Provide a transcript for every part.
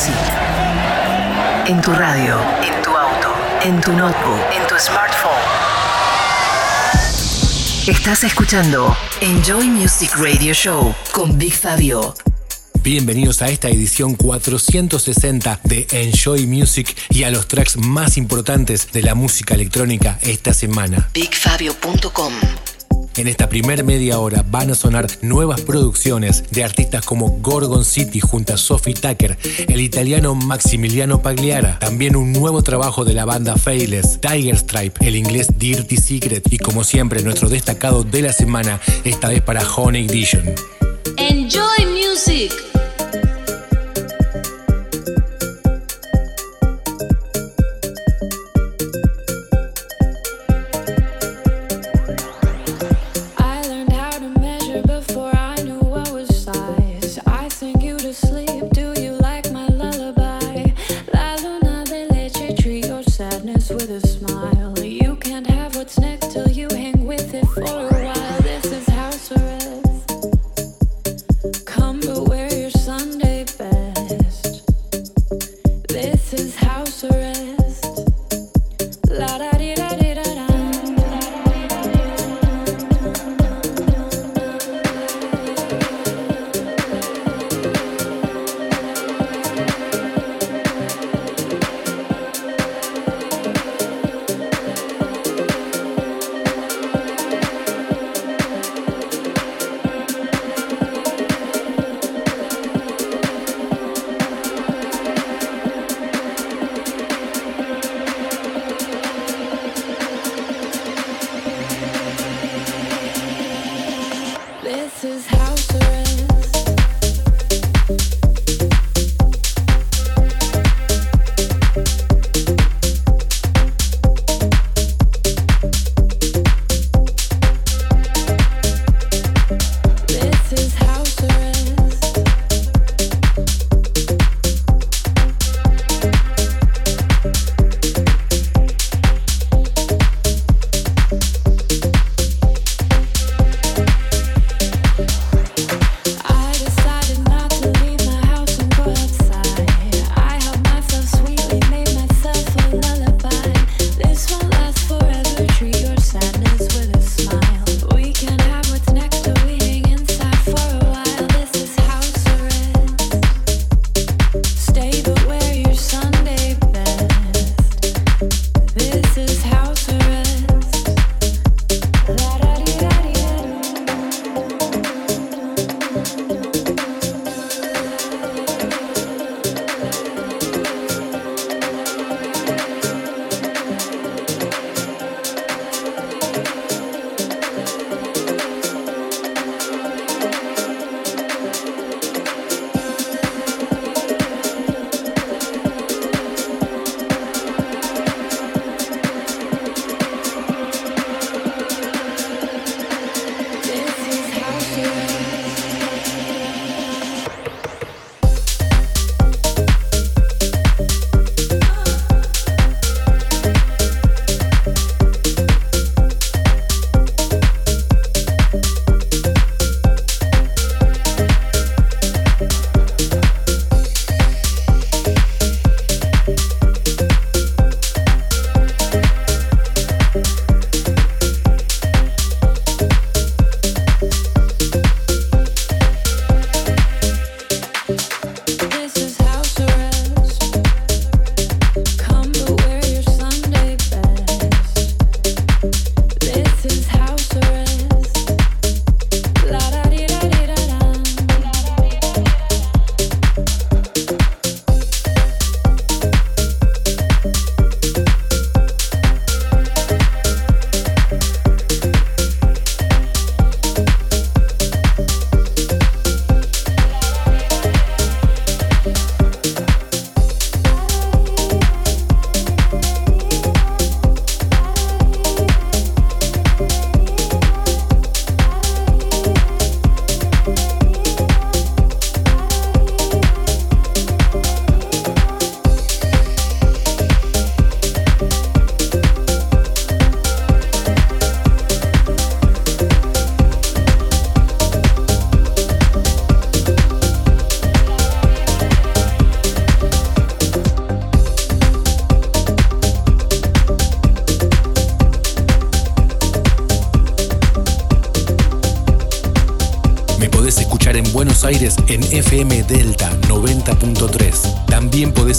Music. En tu radio, en tu auto, en tu notebook, en tu smartphone. Estás escuchando Enjoy Music Radio Show con Big Fabio. Bienvenidos a esta edición 460 de Enjoy Music y a los tracks más importantes de la música electrónica esta semana. BigFabio.com En esta primer media hora van a sonar nuevas producciones de artistas como Gorgon City junto a Sophie Tucker, el italiano Maximiliano Pagliara, también un nuevo trabajo de la banda Failes, Tiger Stripe, el inglés Dirty Secret y como siempre nuestro destacado de la semana, esta vez para Honey Edition. Enjoy music.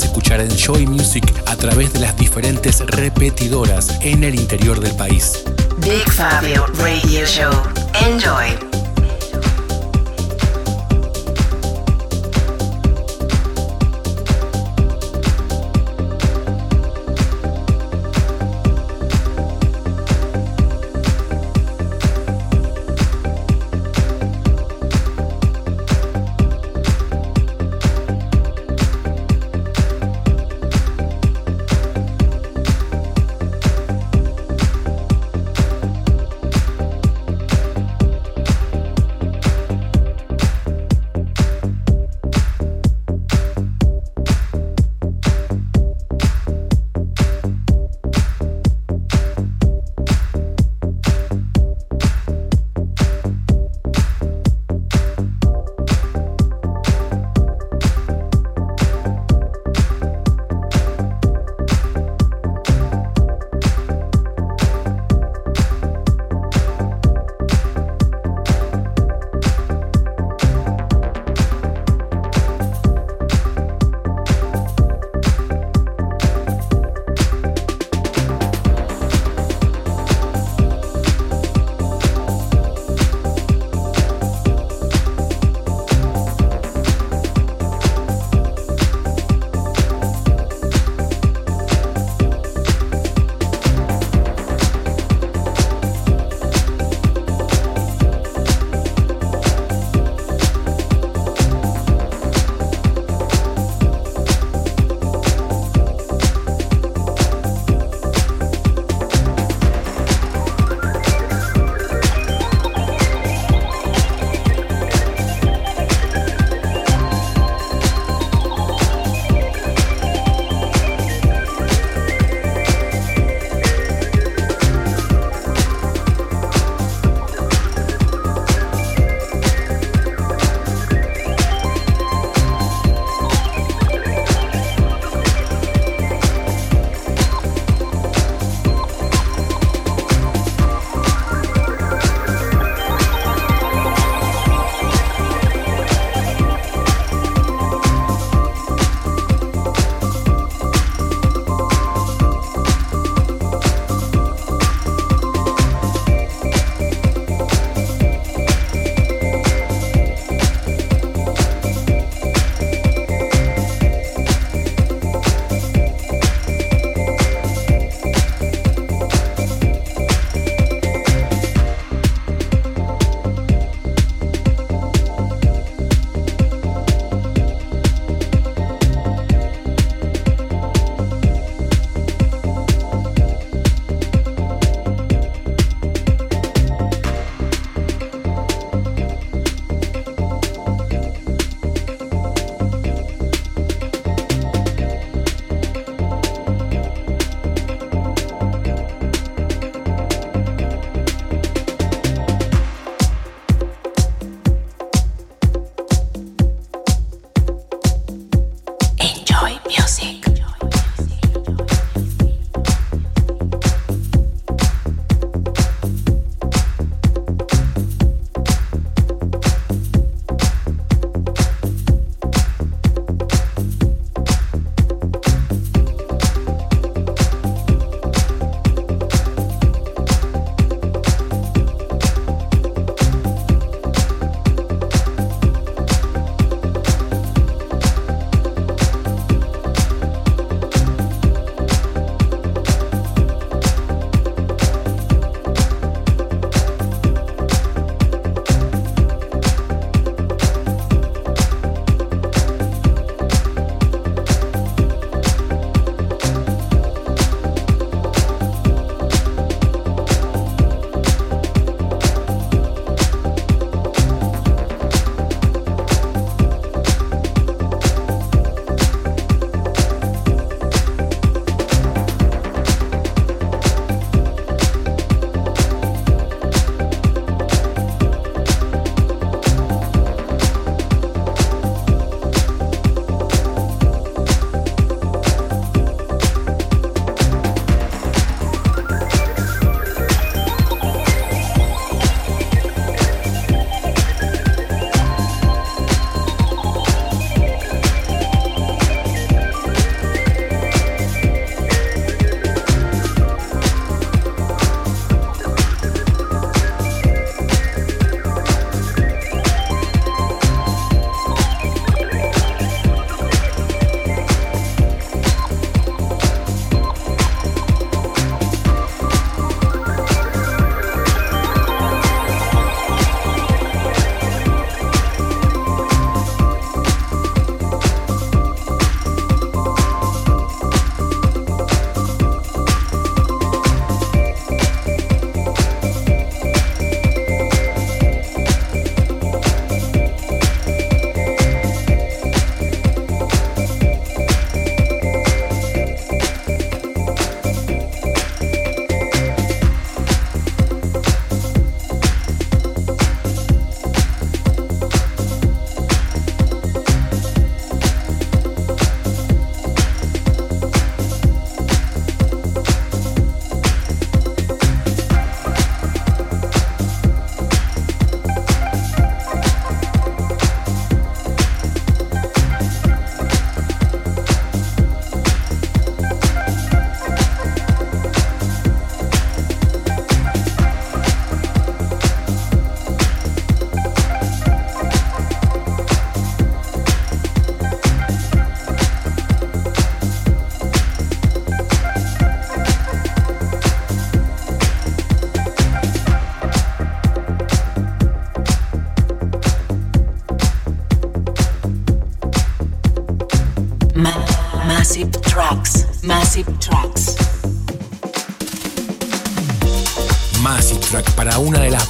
Escuchar Enjoy Music a través de las diferentes repetidoras en el interior del país. Big Fabio Radio Show. Enjoy.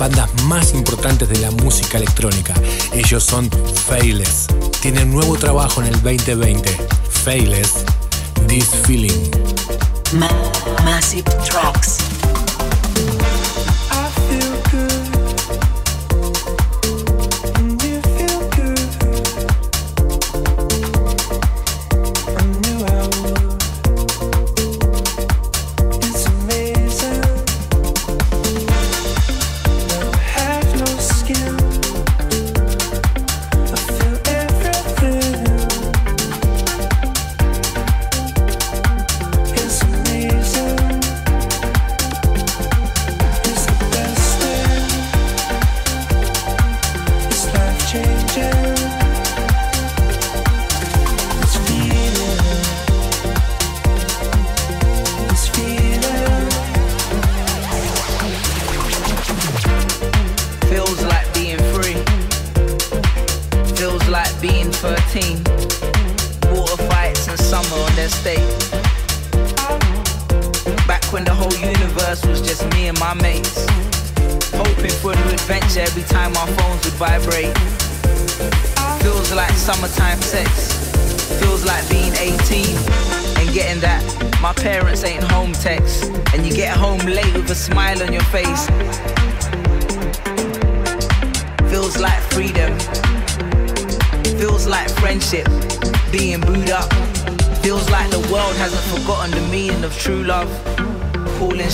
Bandas más importantes de la música electrónica. Ellos son Failess. Tienen nuevo trabajo en el 2020. Failess, This Feeling. Massive Tracks.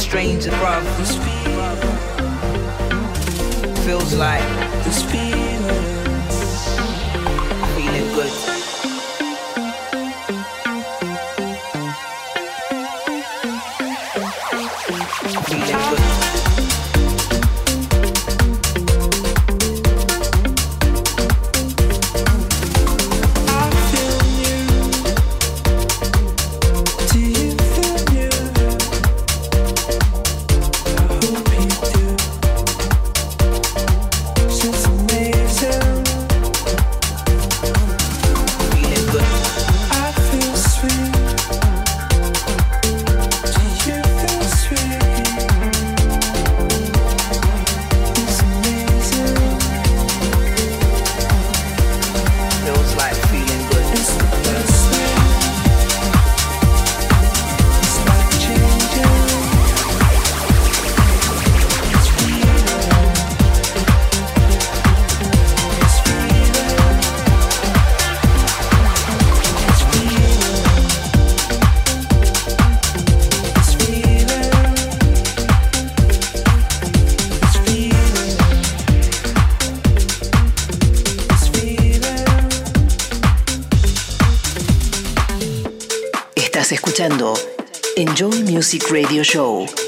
strange and rough. Feels like Music Radio Show.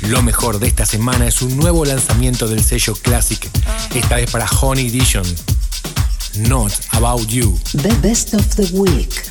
Lo mejor de esta semana es un nuevo lanzamiento del sello Classic, esta vez para Honey Edition. Not About You. The Best of the Week.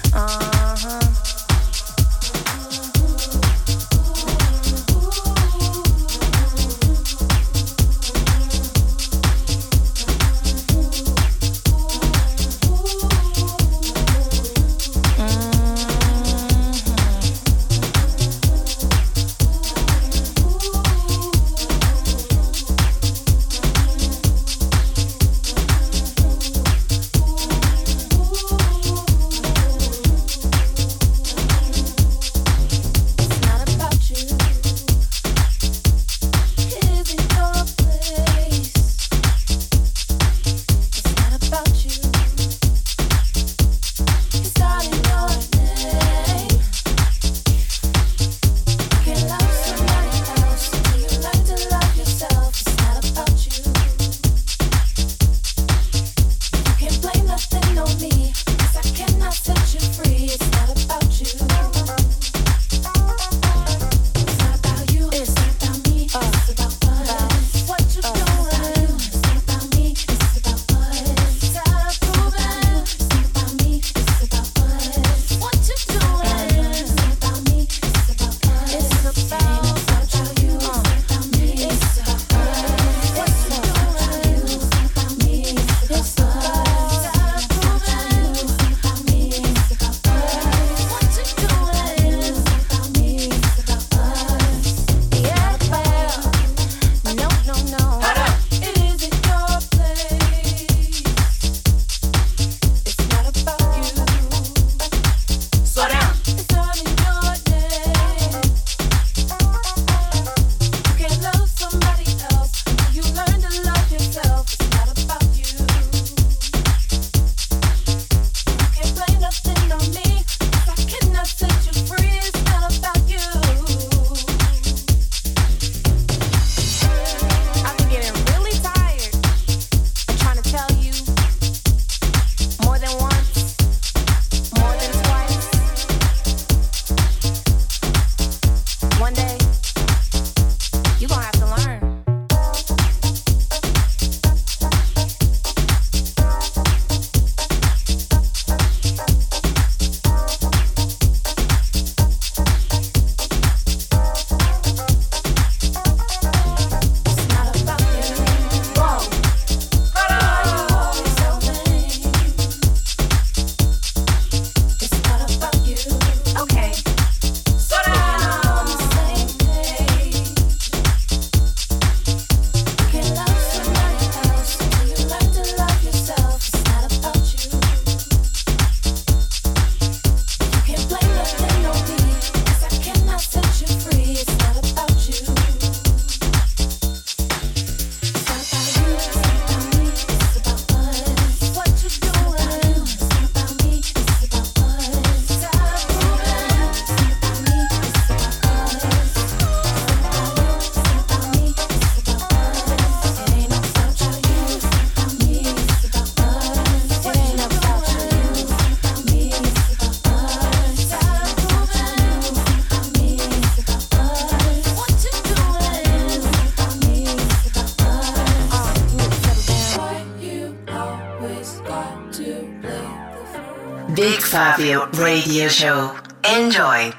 Big Radio Show. Enjoy.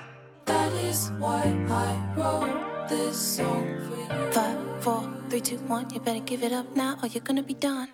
That is why I wrote this song for you. Five, four, three, two, one. You better give it up now or you're gonna be done.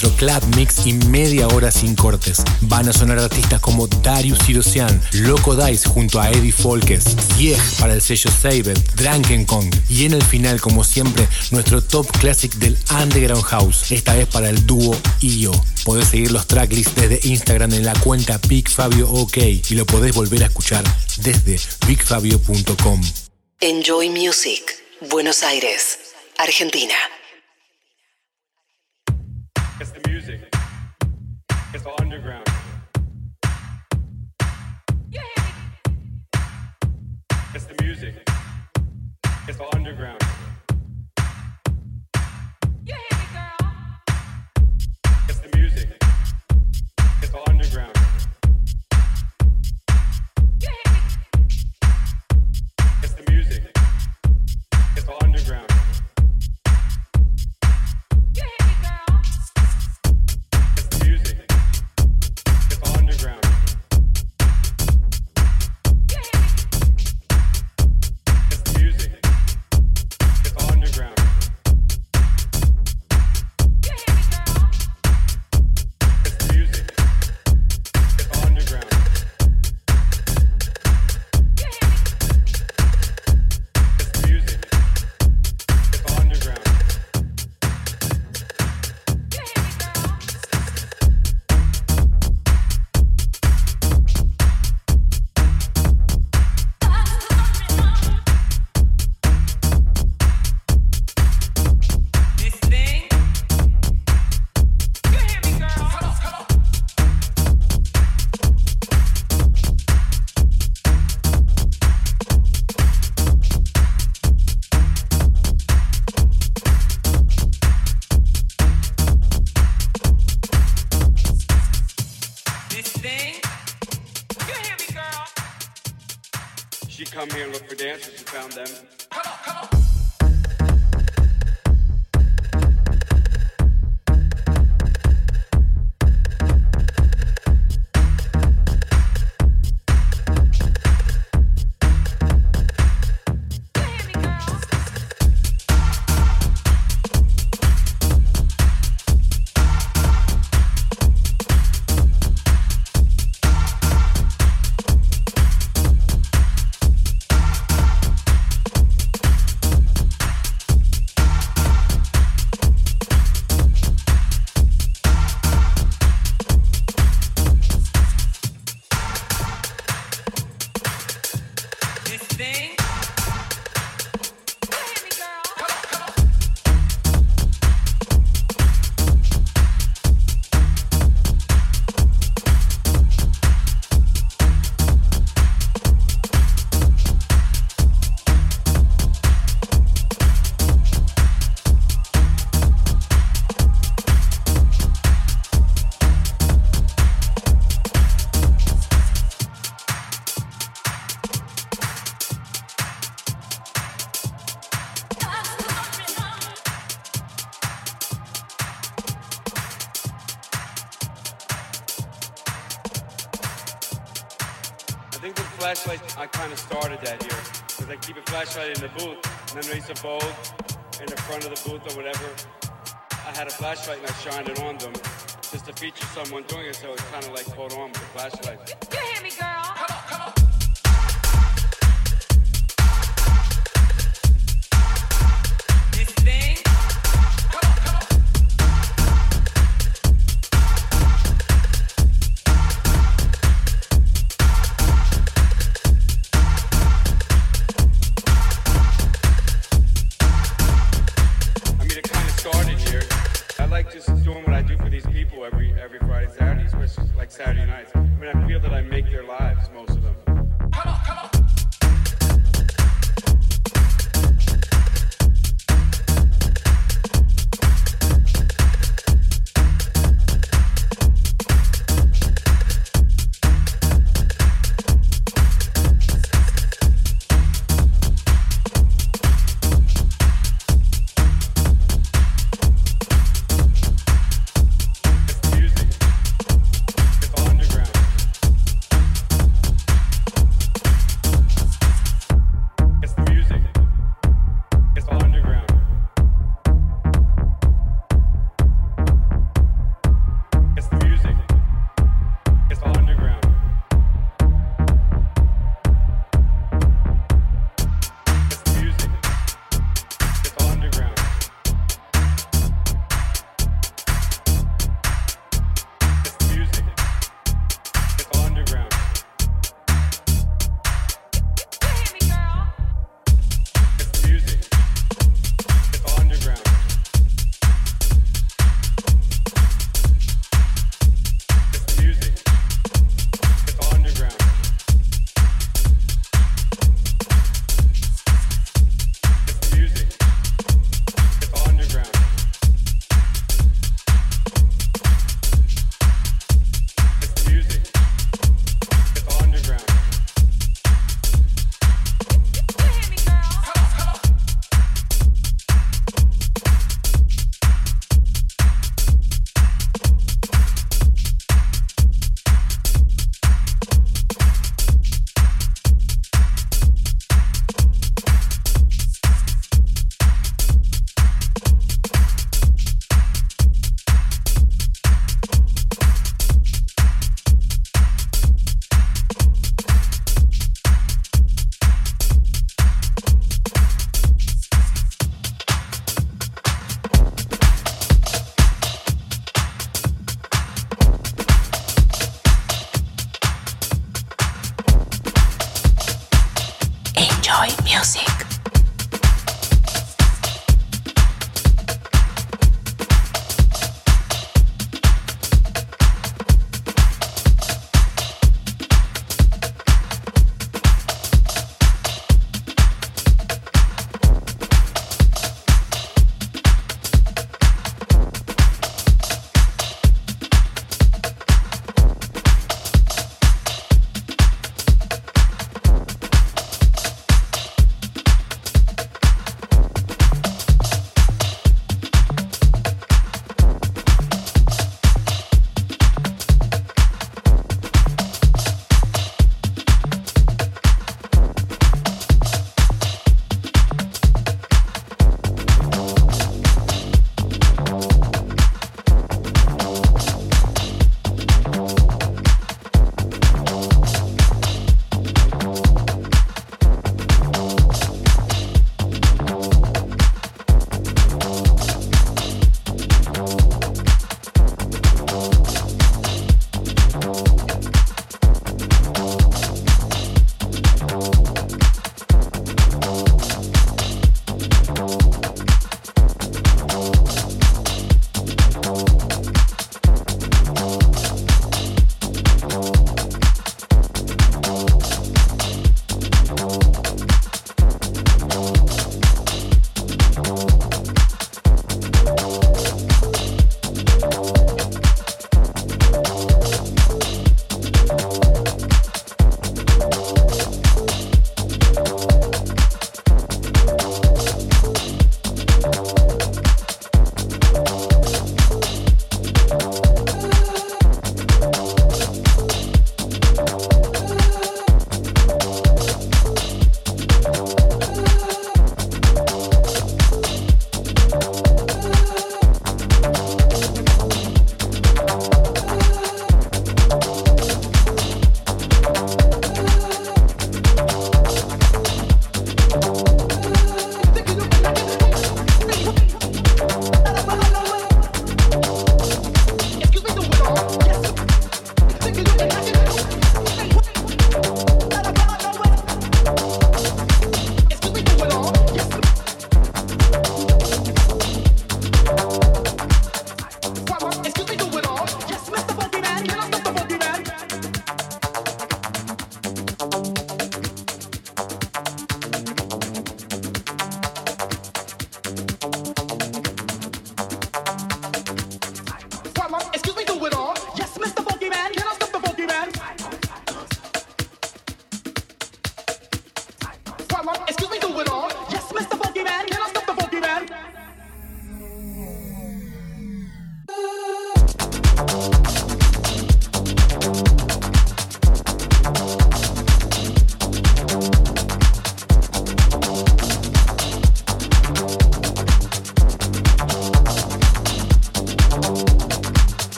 Nuestro club mix y media hora sin cortes. Van a sonar artistas como Darius Sirosian, Loco Dice junto a Eddie Folkes, Zieg para el sello Sabed, Drunken Kong. Y en el final, como siempre, nuestro top classic del Underground House, esta vez para el dúo IO. Podés seguir los tracklists desde Instagram en la cuenta BigFabioOK y lo podés volver a escuchar desde bigfabio.com. Enjoy Music. Buenos Aires, Argentina. flashlight and I shined it on them just to feature someone doing it, so it's kind of like put on with the flashlight.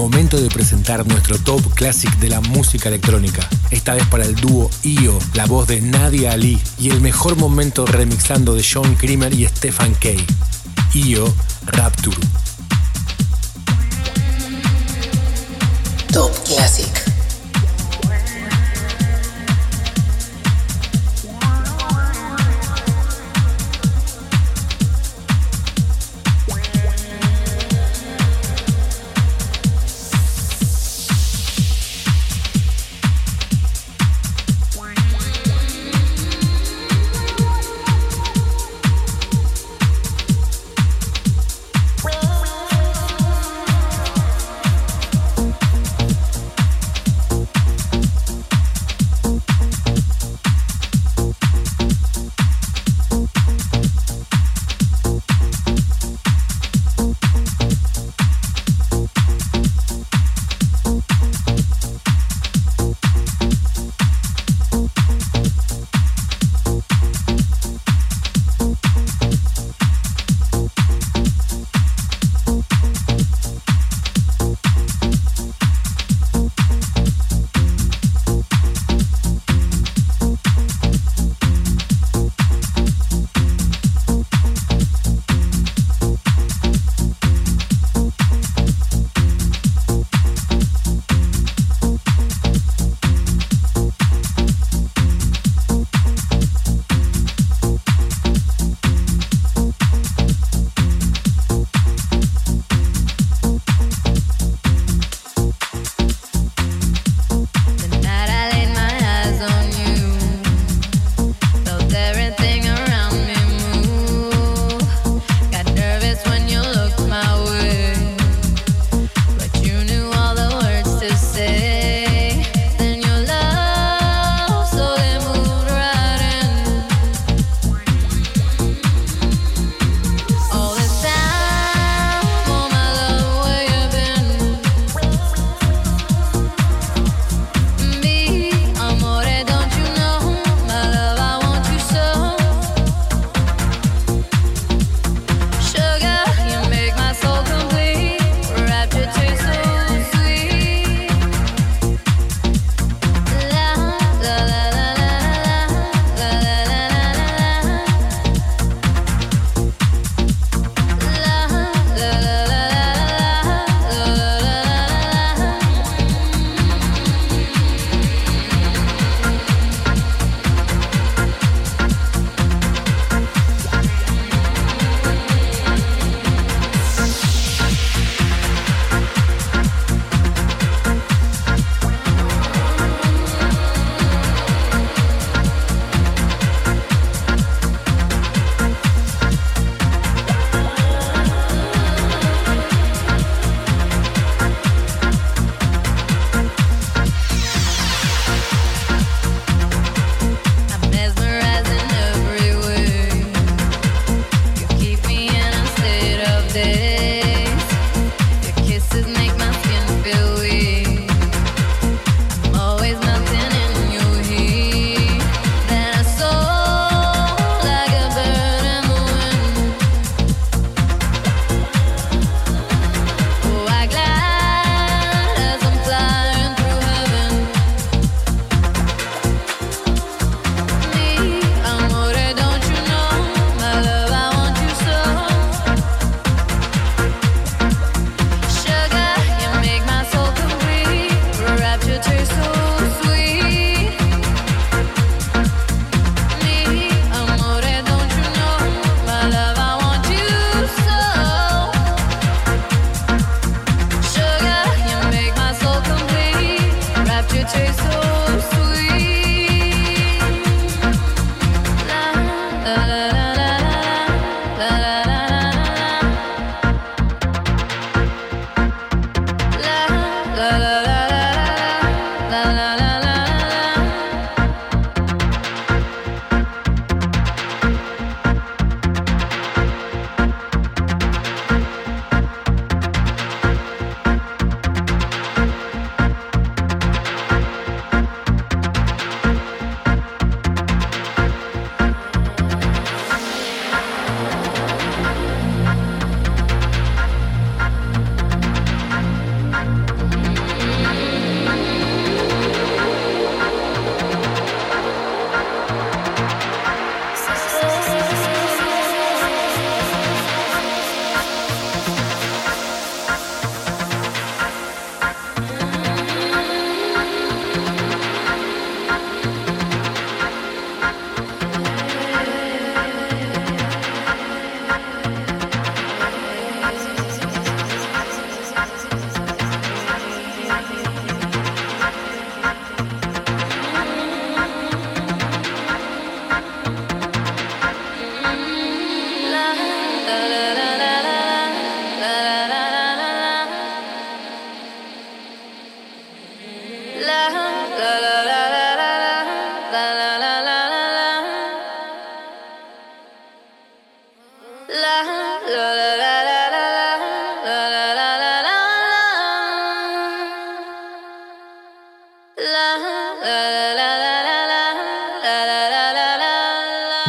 Momento de presentar nuestro top classic de la música electrónica. Esta vez para el dúo IO, la voz de Nadia Ali y el mejor momento remixando de Sean Kramer y Stefan Kay. IO Rapture.